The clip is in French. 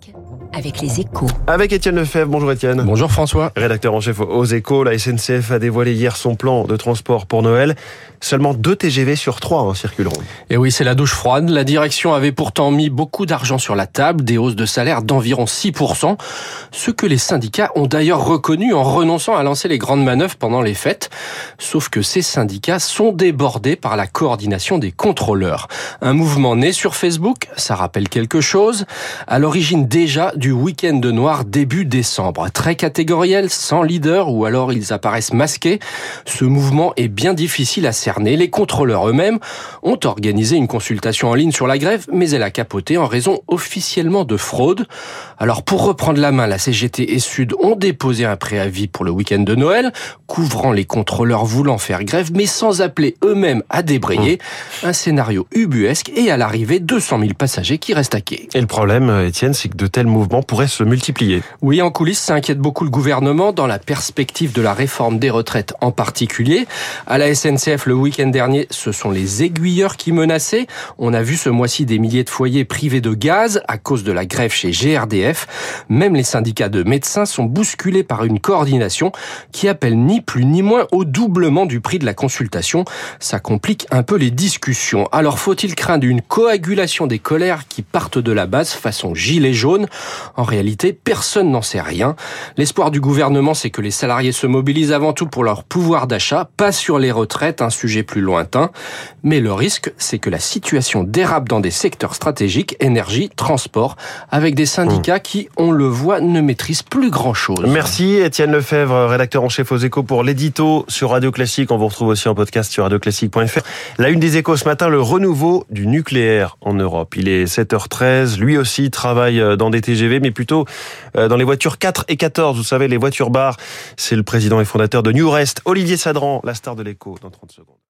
Classique avec les échos. Avec Étienne Lefebvre. Bonjour Étienne. Bonjour François. Rédacteur en chef aux échos, la SNCF a dévoilé hier son plan de transport pour Noël. Seulement deux TGV sur trois en circuleront. Et oui, c'est la douche froide. La direction avait pourtant mis beaucoup d'argent sur la table, des hausses de salaire d'environ 6%, ce que les syndicats ont d'ailleurs reconnu en renonçant à lancer les grandes manœuvres pendant les fêtes. Sauf que ces syndicats sont débordés par la coordination des contrôleurs. Un mouvement né sur Facebook, ça rappelle quelque chose, à l'origine déjà du week-end de noir début décembre. Très catégoriel, sans leader ou alors ils apparaissent masqués. Ce mouvement est bien difficile à cerner. Les contrôleurs eux-mêmes ont organisé une consultation en ligne sur la grève, mais elle a capoté en raison officiellement de fraude. Alors pour reprendre la main, la CGT et Sud ont déposé un préavis pour le week-end de Noël, couvrant les contrôleurs voulant faire grève, mais sans appeler eux-mêmes à débrayer. Un scénario ubuesque et à l'arrivée 200 000 passagers qui restent à quai. Et le problème, Étienne, c'est de tels mouvements pourraient se multiplier. Oui, en coulisses, ça inquiète beaucoup le gouvernement dans la perspective de la réforme des retraites en particulier. À la SNCF, le week-end dernier, ce sont les aiguilleurs qui menaçaient. On a vu ce mois-ci des milliers de foyers privés de gaz à cause de la grève chez GRDF. Même les syndicats de médecins sont bousculés par une coordination qui appelle ni plus ni moins au doublement du prix de la consultation. Ça complique un peu les discussions. Alors faut-il craindre une coagulation des colères qui partent de la base façon gilet jaune? En réalité, personne n'en sait rien. L'espoir du gouvernement, c'est que les salariés se mobilisent avant tout pour leur pouvoir d'achat, pas sur les retraites, un sujet plus lointain. Mais le risque, c'est que la situation dérape dans des secteurs stratégiques, énergie, transport, avec des syndicats qui, on le voit, ne maîtrisent plus grand-chose. Merci Étienne Lefebvre, rédacteur en chef aux échos pour l'édito sur Radio Classique. On vous retrouve aussi en podcast sur radioclassique.fr. La une des échos ce matin, le renouveau du nucléaire en Europe. Il est 7h13. Lui aussi travaille dans des TGV, mais plutôt dans les voitures 4 et 14. Vous savez, les voitures bars. C'est le président et fondateur de New Rest, Olivier Sadran, la star de l'écho, dans 30 secondes.